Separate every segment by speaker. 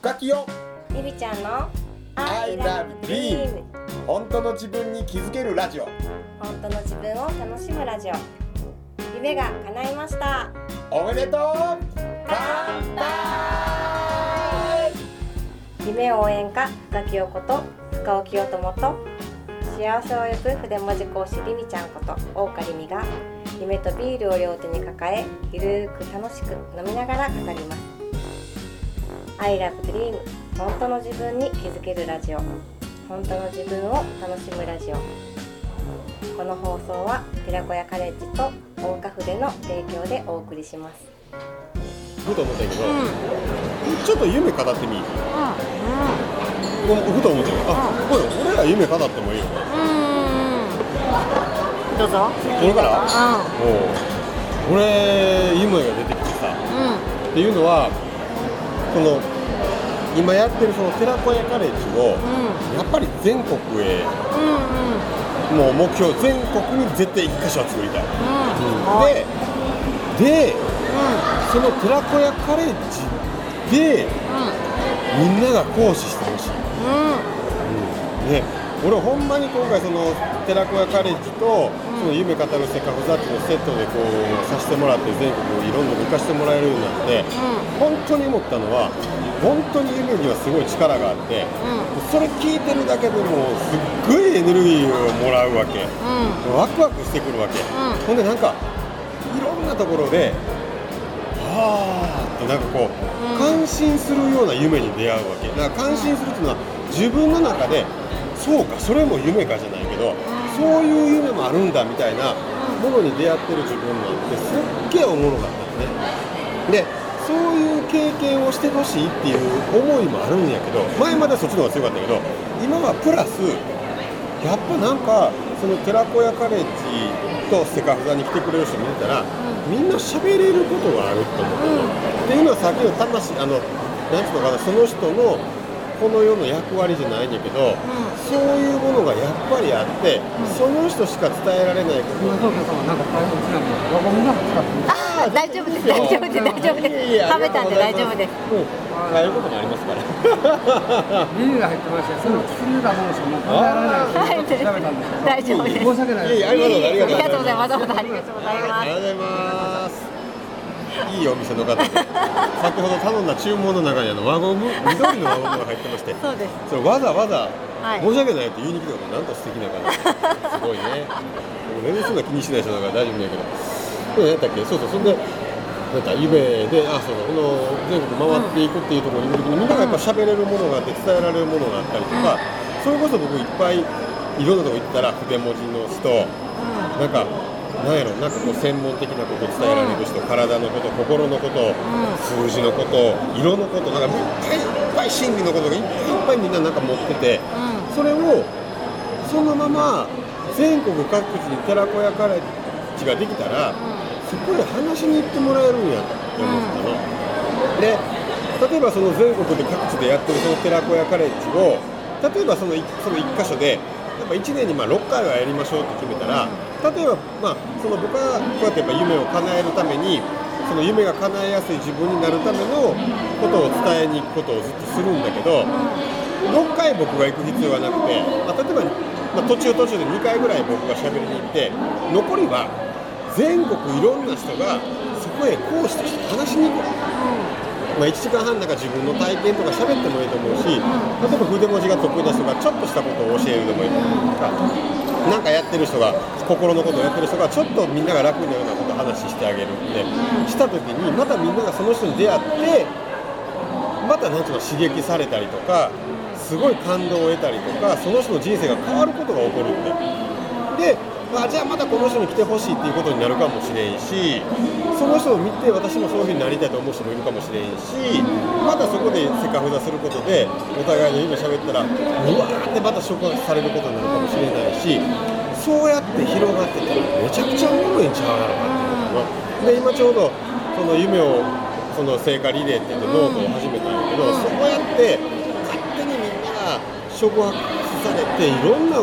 Speaker 1: 深きよ。
Speaker 2: リビちゃんの
Speaker 1: I love dream 本当の自分に気づけるラジオ。
Speaker 2: 本当の自分を楽しむラジオ。夢が叶いました。
Speaker 1: おめでとう。乾杯。
Speaker 2: 夢応援歌深木陽子と深尾清友と幸せを呼ぶ筆文字講師リミちゃんこと大岡リミが夢とビールを両手に抱えゆるーく楽しく飲みながら語ります I love dream. 本当の自分に気づけるラジオ。本当の自分を楽しむラジオ。この放送は寺子屋カレッジと大岡筆の提供でお送りします。
Speaker 1: ふと思ったけど、ちょっと夢語ってみい？いごめん。ふと思ったけどあ、これ俺ら夢語ってもいいよ。
Speaker 2: どうぞ。
Speaker 1: これから？
Speaker 2: う
Speaker 1: おう。俺夢が出てきてさ。っていうのはその今やってるその寺子屋カレッジをやっぱり全国へもう目標全国に絶対一箇所は作りたい、でで、その寺子屋カレッジでみんなが講師してほしい、ね、俺ほんまに今回その寺子屋カレッジとその夢語るせかふざっていうのをセットでこうさせてもらって全国いろんなの行かせてもらえるようになって本当に思ったのは本当に夢にはすごい力があってそれ聞いてるだけでもすっごいエネルギーをもらうわけ。ワクワクしてくるわけ。ほんでなんかいろんなところではあってなんかこう、感心するような夢に出会うわけ。だから感心するっていうのは自分の中でそうかそれも夢かじゃないけどそういう夢もあるんだみたいなものに出会ってる自分なんてすっげえおもろかったよね。で経験をしてほしいっていう思いもあるんやけど前まではそっちの方が強かったけど今はプラスやっぱなんかその寺子屋カレッジとセカフザに来てくれる人見てたら、みんな喋れることがあると思う、っていうのはさっきの魂あのなんていうのかなその人のこの世の役割じゃないんだけど、そういうものがやっぱりあって、その人しか伝えられないこと。
Speaker 3: そうかそうなんか。大変うちなんか輪ゴムなんか使ってる
Speaker 2: あ大丈夫です。大丈夫です。大丈夫です。食べたんで大丈夫です。
Speaker 1: もう変えることもありますから。
Speaker 3: ビールが入ってましてそれを包んだものしかもう考えられないで調べたんです
Speaker 2: 大丈夫です。
Speaker 3: 申し訳ない
Speaker 1: ありがとう
Speaker 2: ございます。ありがとうございます。
Speaker 1: ありがとうございますいいお店の方で。先ほど頼んだ注文の中にあの輪ゴム緑の輪ゴムが入ってまして。
Speaker 2: そうです。
Speaker 1: それわざわざ
Speaker 2: はい。
Speaker 1: 申し訳ないって言いに来たことなんと素敵な方すごいね。全然そんな気にしない人だから大丈夫だけど。で何やったっけ？そうそうそんでなんか夢であそうこの全国回っていくっていうところにいる時にみんながやっぱ喋れるものがあって伝えられるものがあったりとか、それこそ僕いっぱいいろんなとこ行ったら筆文字の人、なんかなんやろなんかこう専門的なことを伝えられる人、体のこと心のこと、数字のこと色のことなんかいっぱいいっぱい心理のことがいっぱいいっぱいみんななんか持ってて、それをそのまま全国各地に寺子屋カレッジができたら、そこへ話しに行ってもらえるんやって思ったの。で例えばその全国で各地でやってるその寺子屋カレッジを例えばそのいその1箇所でやっぱ1年にまあ6回はやりましょうって決めたら例えばまあその僕はこうやってやっぱ夢を叶えるためにその夢が叶えやすい自分になるためのことを伝えに行くことをずっとするんだけど6回僕が行く必要はなくて、まあ、例えば、まあ、途中途中で2回ぐらい僕が喋りに行って残りは全国いろんな人がそこへ講師として話しに行く。まあ、1時間半なんか自分の体験とか喋ってもいいと思うし、例えば筆文字が得意な人がちょっとしたことを教えるでもいいと思うとか、なんかやってる人が、心のことをやってる人が、ちょっとみんなが楽になるようなことを話してあげるって、したときに、またみんながその人に出会って、またなんていうの刺激されたりとか、すごい感動を得たりとか、その人の人生が変わることが起こるって。でまあ、じゃあまたこの人に来てほしいっていうことになるかもしれんしその人を見て私もそういうふうになりたいと思う人もいるかもしれんしまたそこでセカフザすることでお互いの夢喋ったらうわーってまた触発されることになるかもしれないしそうやって広がってたらめちゃくちゃおもろいんちゃうやろかって思うので今ちょうどその夢をその聖火リレーって言ってノートを始めたんだけど、そうやって勝手にみんなが触発されていろんな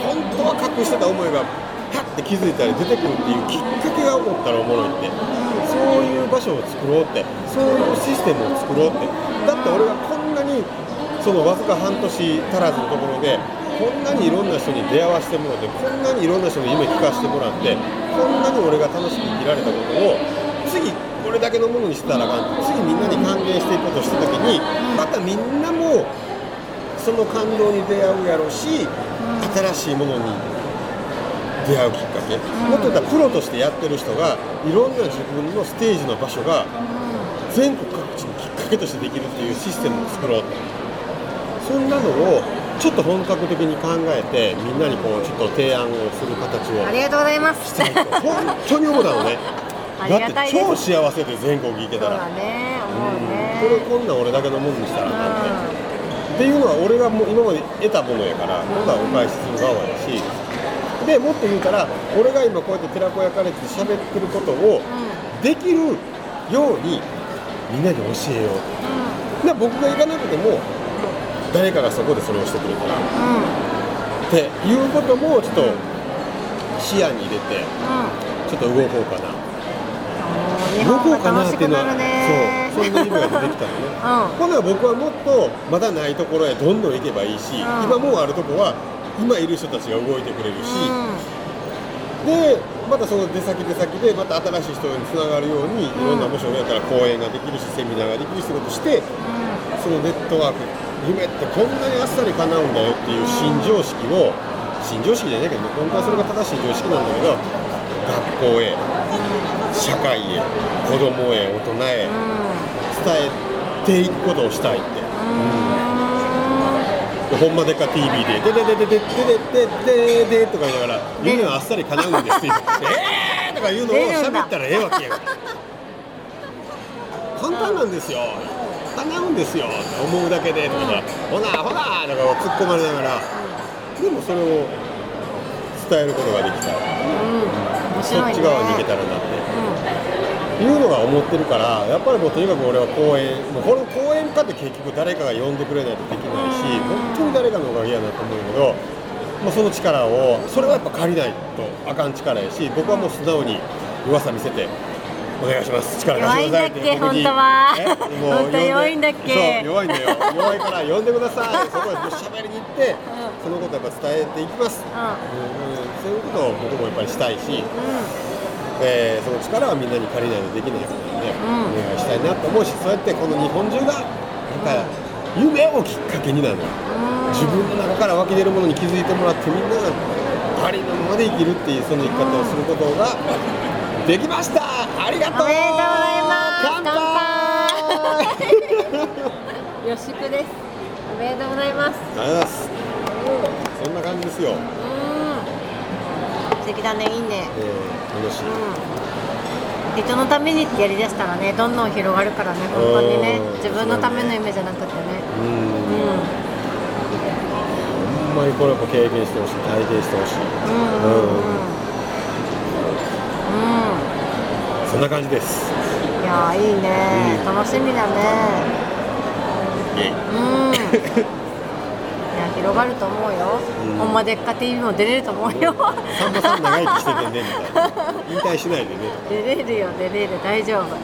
Speaker 1: 本当は隠してた思いがパッて気づいたり出てくるっていうきっかけが起こったらおもろいって。そういう場所を作ろうって。そういうシステムを作ろうって。だって俺がこんなににそのわずか半年足らずのところでこんなにいろんな人に出会わせてもらってこんなにいろんな人の夢聞かせてもらってこんなに俺が楽しく生きられたことを次これだけのものにしてたらあかん。次みんなに還元していこうとした時にまたみんなもその感動に出会うやろうし新しいものに出会うきっかけ、もっと言ったらプロとしてやってる人がいろんな自分のステージの場所が全国各地にきっかけとしてできるっていうシステムを作ろう。そんなのをちょっと本格的に考えてみんなにこうちょっと提案をする形を
Speaker 2: ありがとうございます。
Speaker 1: したいと本当に思ったのねだって超幸せで全国行け
Speaker 2: そう
Speaker 1: たら
Speaker 2: だね思うね。
Speaker 1: これこんなん俺だけのもんにしたらあかんってっていうのは俺がもう今まで得たものやから今度はお返しする側やしでもっと言うたら俺が今こうやって寺子屋カレッジで喋ってることをできるようにみんなに教えよう。で僕が行かなくても誰かがそこでそれをしてくれたら。っていうこともちょっと視野に入れてちょっと動こうかな。
Speaker 2: 日
Speaker 1: 動こうかなっていうの
Speaker 2: 楽しくなるね。
Speaker 1: はそうそんな夢が出てきたのね。
Speaker 2: う
Speaker 1: ほな僕はもっとまだないところへどんどん行けばいいし、
Speaker 2: ん。
Speaker 1: 今もうあるとこは今いる人たちが動いてくれるし、でまたその出先出先でまた新しい人につながるように、いろんなもし俺やったら講演ができるしセミナーができる仕事してそのネットワーク夢ってこんなにあっさり叶うんだよっていう新常識を新常識じゃないけどね本当はそれが正しい常識なんだけど学校へ社会へ子供へ大人へ伝えていくことをしたいって。ほんまでか TV で「ででででででででで」とか言いながら「夢はあっさり叶うんです」って言って「えー!」とか言うのを喋ったらええわけや簡単なんですよ叶うんですよって思うだけでとか「ほなほな」とか突っ込まれながらでもそれを伝えることができたそっち側に行けたらなっていうのが思ってるからやっぱりもうとにかく俺は講演もうこの講演家って結局誰かが呼んでくれないとできないし本当に誰かのおかげやなと思うけど、まあ、その力をそれはやっぱ借りないとあかん力やし僕はもう素直に噂見せて。お願いします。力貸してくださいって
Speaker 2: 弱いんだっけ
Speaker 1: 僕に
Speaker 2: 本当は。本当弱いんだっけ。
Speaker 1: 弱いんだよ。弱いから呼んでください。そこへ喋りに行ってそのことやっぱ伝えていきます、うん。うん。そういうことを僕もやっぱりしたいし、えーその力はみんなに借りないとできないことなんで、
Speaker 2: ん。
Speaker 1: お願いしたいなと思うしそうやってこの日本中がなんか夢をきっかけになる。のよ自分の中から湧き出るものに気づいてもらってみんながありのままで生きるっていうその生き方をすることができました。ありがとう。
Speaker 2: おめでとうございます。
Speaker 1: 乾杯。
Speaker 2: よしくです。おめでとうございます。
Speaker 1: ありがとうございます。そんな感じですよ、
Speaker 2: 敵だねいいね。
Speaker 1: えー楽しい、
Speaker 2: うん。人のためにってやりだしたらねどんどん広がるからね本当にね。
Speaker 1: うん。
Speaker 2: 自分のための夢じゃなくてね。
Speaker 1: うん。
Speaker 2: うん
Speaker 1: ほんまにこれやっぱ経験してほしい。体験してほしい。
Speaker 2: うんうんうん。
Speaker 1: そんな感じです。
Speaker 2: うんいやーいいね。楽しみだね。うん広がると思うよ、
Speaker 1: うん。
Speaker 2: ほんまでっか TV も出れると思うよ。
Speaker 1: さんまさん長生きしててねみたいな引退しないでね。
Speaker 2: 出れるよ出れる大丈夫。うん。う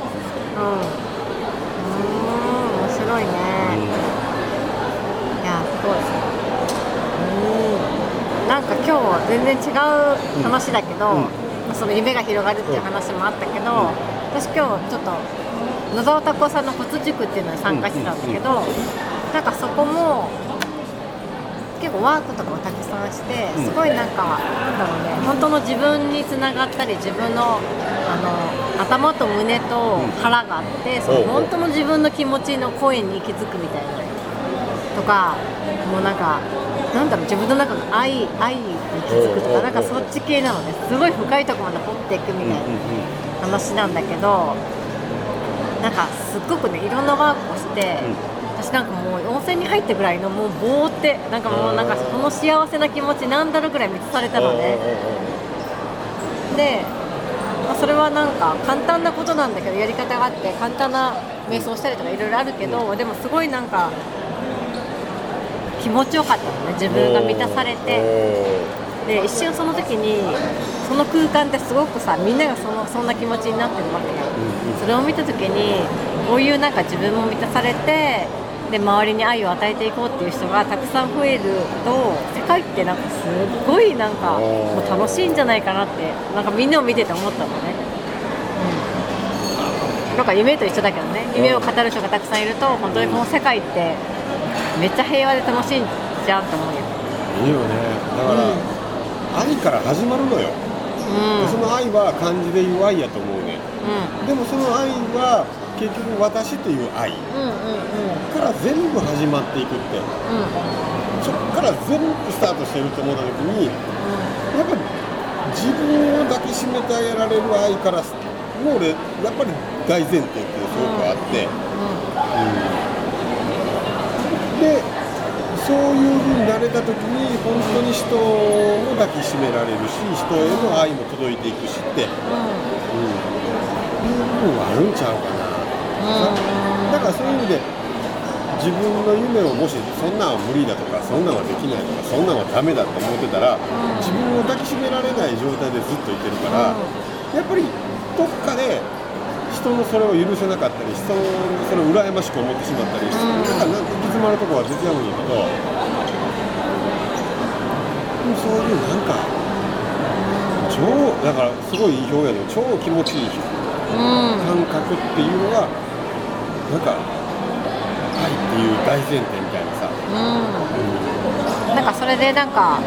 Speaker 2: ーん面白いね、いやすごい。うん。なんか今日は全然違う話だけど、
Speaker 1: うん。
Speaker 2: まあその夢が広がるっていう話もあったけど、私今日ちょっと野沢拓夫さんの骨塾っていうのに参加してたんだけど、なんかそこも結構ワークとかをたくさんして
Speaker 1: うん。
Speaker 2: すごいなんか、なんだろうね本当の自分につながったり自分のあの頭と胸と腹があって、その本当の自分の気持ちの声に息づくみたいなとかもうなんかなんだろう自分の中の愛愛に気づくとかなんかそっち系なのですごい深いところまで掘っていくみたいな話なんだけどなんかすっごくねいろんなワークをして、私なんかもう温泉に入ったぐらいのもうぼーってなんかもうなんかこの幸せな気持ちなんだろうぐらい満たされたのね。で、まあ、それはなんか簡単なことなんだけどやり方があって簡単な瞑想したりとかいろいろあるけど、でもすごいなんか気持ちよかったのね自分が満たされて。で一瞬その時にその空間ってすごくさみんながそのそんな気持ちになってるわけよ、それを見た時にこういうなんか自分も満たされてで周りに愛を与えていこうっていう人がたくさん増えると世界ってなんかすごいなんかもう楽しいんじゃないかなってなんかみんなを見てて思ったのね、うん、なんか夢と一緒だけどね。夢を語る人がたくさんいると本当にこの世界ってめっちゃ平和で楽しいんじゃんと思うよ、
Speaker 1: いいよね。だから、愛から始まるのよ、
Speaker 2: うん。
Speaker 1: その愛は漢字で言う愛やと思うね。
Speaker 2: うん、
Speaker 1: でもその愛は結局私という愛から全部始まっていくって。
Speaker 2: うん。
Speaker 1: そこから全部スタートしてると思った時にやっぱり自分を抱きしめてあげられる愛からもう俺やっぱり大前提っていうのすごくあって、うん。でそういう風になれた時に本当に人を抱きしめられるし人への愛も届いていくしって、うん、いう部分はあるんちゃうかな、だからそういう意味で自分の夢をもしそんなんは無理だとかそんなんはできないとかそんなんはダメだって思ってたら、自分を抱きしめられない状態でずっといてるから、やっぱりどっかで人のそれを許せなかったり人のそれを羨ましく思ってしまったりして、
Speaker 2: うん
Speaker 1: だからなんか行き詰まるところは出てやるんやけど、そういうなんか超だからすごいいい表現で超気持ちいい
Speaker 2: うん。
Speaker 1: 感覚っていうのがなんか愛っていう大前提みたいなさ、
Speaker 2: うん。なんかそれでなんか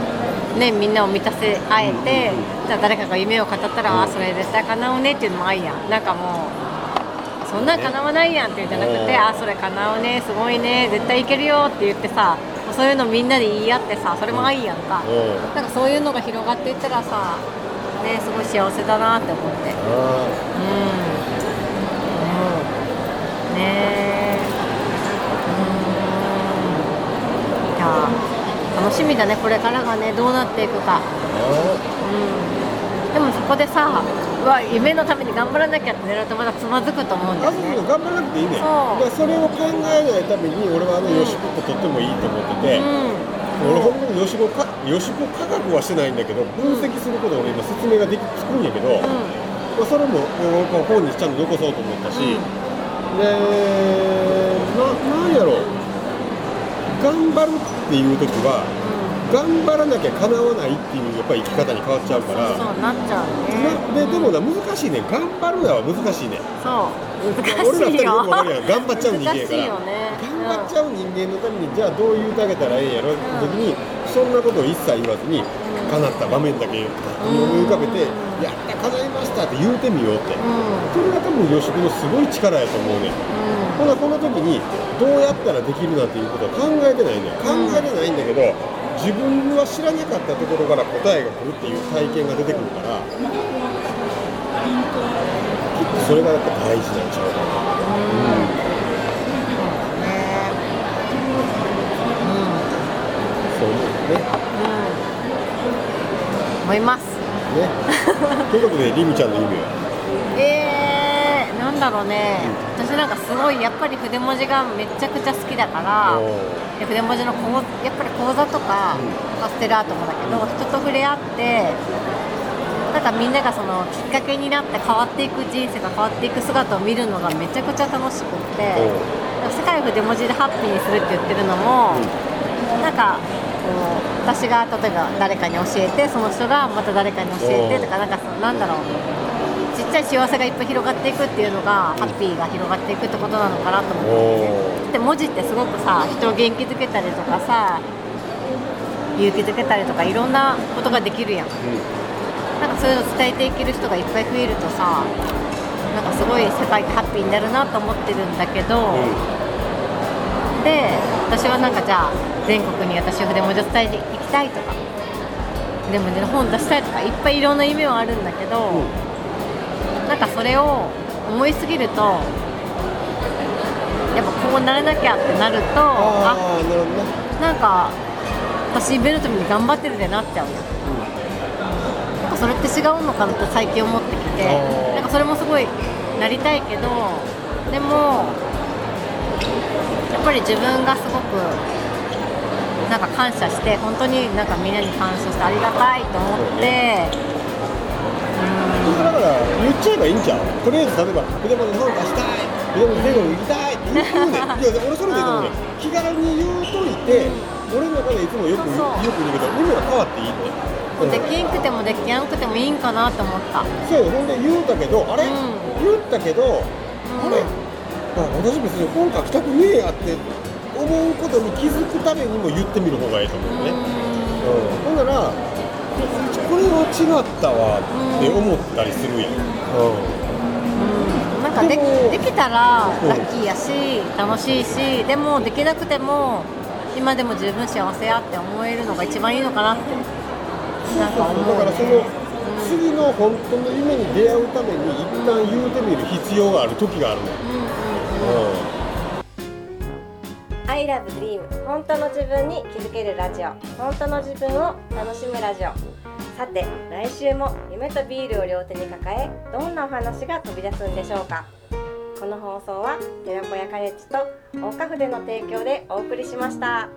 Speaker 2: ねみんなを満たせ合えて、じゃあ誰かが夢を語ったら、あそれ絶対叶うねっていうのも愛やん。なんかもうそんなん叶わないやんっていうんじゃなくて、
Speaker 1: うん
Speaker 2: あそれ叶うねすごいね絶対いけるよって言ってさそういうのみんなで言い合ってさそれも愛やんか、
Speaker 1: うん。
Speaker 2: なんかそういうのが広がっていったらさねすごい幸せだなって思って。うん。うんね。えうん。いや楽しみだねこれからがね。どうなっていくか。うん。でもそこでさうわ夢のために頑張らなきゃって狙うとまだつまずくと思うんだ
Speaker 1: あ
Speaker 2: よね
Speaker 1: 頑張らなくていいね。
Speaker 2: そう。
Speaker 1: でそれを考えないために俺はあの
Speaker 2: うん。
Speaker 1: ヨシコってとってもいいと思ってて、
Speaker 2: うん。
Speaker 1: 俺本当にヨシコかヨシコ科学はしてないんだけど分析することを俺今説明ができつくんやけど、
Speaker 2: うん。
Speaker 1: まあ、それも本にちゃんと残そうと思ったし、
Speaker 2: うん
Speaker 1: でななんやろう。頑張るっていう時は頑張らなきゃ叶わないっていうやっぱり生き方に変わっちゃうから。
Speaker 2: そうなっちゃうね。
Speaker 1: なででもな難しいね。頑張るのは難しいね。
Speaker 2: そう。難しいよ
Speaker 1: 俺らよくわかるやん頑張っちゃう人間やから。
Speaker 2: ね。
Speaker 1: 頑張っちゃう人間のためにじゃあどう言うてあげたらええんやろって時にそんなことを一切言わずに叶った場面だけ思い浮かべて「やった叶いました」って言うてみようって。
Speaker 2: うん。
Speaker 1: それが多分吉君のすごい力やと思うねん。ほなこの時にどうやったらできるなんていうことは考えてないねん。考えてないんだけど自分は知らなかったところから答えが来るっていう体験が出てくるからそれがやっぱ大事なんちゃうかな。そう思うね。
Speaker 2: 思います。
Speaker 1: ね。ということで、りみちゃんの夢は？
Speaker 2: えー、なんだろうね、私なんかすごいやっぱり筆文字がめちゃくちゃ好きだから筆文字の講やっぱり講座とか、
Speaker 1: うん。
Speaker 2: パステルアートもだけど人と触れ合ってなんかみんながそのきっかけになって変わっていく人生が変わっていく姿を見るのがめちゃくちゃ楽しくって世界を筆文字でハッピーにするって言ってるのも、なんかこう私が例えば誰かに教えてその人がまた誰かに教えてとかなんかそのなんだろうちっちゃい幸せがいっぱい広がっていくっていうのがハッピーが広がっていくってことなのかなと思って。で文字ってすごくさ人を元気づけたりとかさ勇気づけたりとかいろんなことができるやん。なんかそういうの伝えていける人がいっぱい増えるとさなんかすごい世界ってハッピーになるなと思ってるんだけど、で私はなんかじゃあ全国に私筆文字を伝えていきたいとか筆文字の本出したいとかいっぱいいろんな夢はあるんだけど、なんかそれを思いすぎるとやっぱこうならなきゃってなるとあ
Speaker 1: ああ、なるほどね。
Speaker 2: なんか私イベルトに頑張ってるでなっちゃう。よなんかそれって違うのかなって最近思ってきてなんかそれもすごいなりたいけどでもやっぱり自分がすごくなんか感謝して本当になんかみんなに感謝してありがたいと思って。
Speaker 1: だから言っちゃえばいいんちゃうとりあえず例えば筆文字の本出したい。筆文字全国行きたいって言うねん。いや俺それでいいと思うねん。気軽に言うといて、俺の中でいつもよく
Speaker 2: そう。
Speaker 1: よく言うけど意味は変わっていいねう。ん
Speaker 2: できんくてもできやんくてもいいんかなって思った。
Speaker 1: そう。ほんで言うたけどあれ、
Speaker 2: うん。
Speaker 1: 言ったけど、あれ？あ私別に本書きたくねえやって思うことに気づくためにも言ってみる方がいいと思うね、うん、ほんならこれは違ったわって思ったりするやん、うん。
Speaker 2: なんかでできたら
Speaker 1: うん。
Speaker 2: ラッキーやし楽しいしでもできなくても今でも十分幸せやって思えるのが一番いいのかなって。なんか思う
Speaker 1: だからその次の本当の夢に出会うために一旦言うてみる必要がある時があるのよ、うん
Speaker 2: I love dream 本当の自分に気づけるラジオ。本当の自分を楽しむラジオ。さて来週も夢とビールを両手に抱えどんなお話が飛び出すんでしょうか。この放送は寺子屋カレッジと大花筆の提供でお送りしました。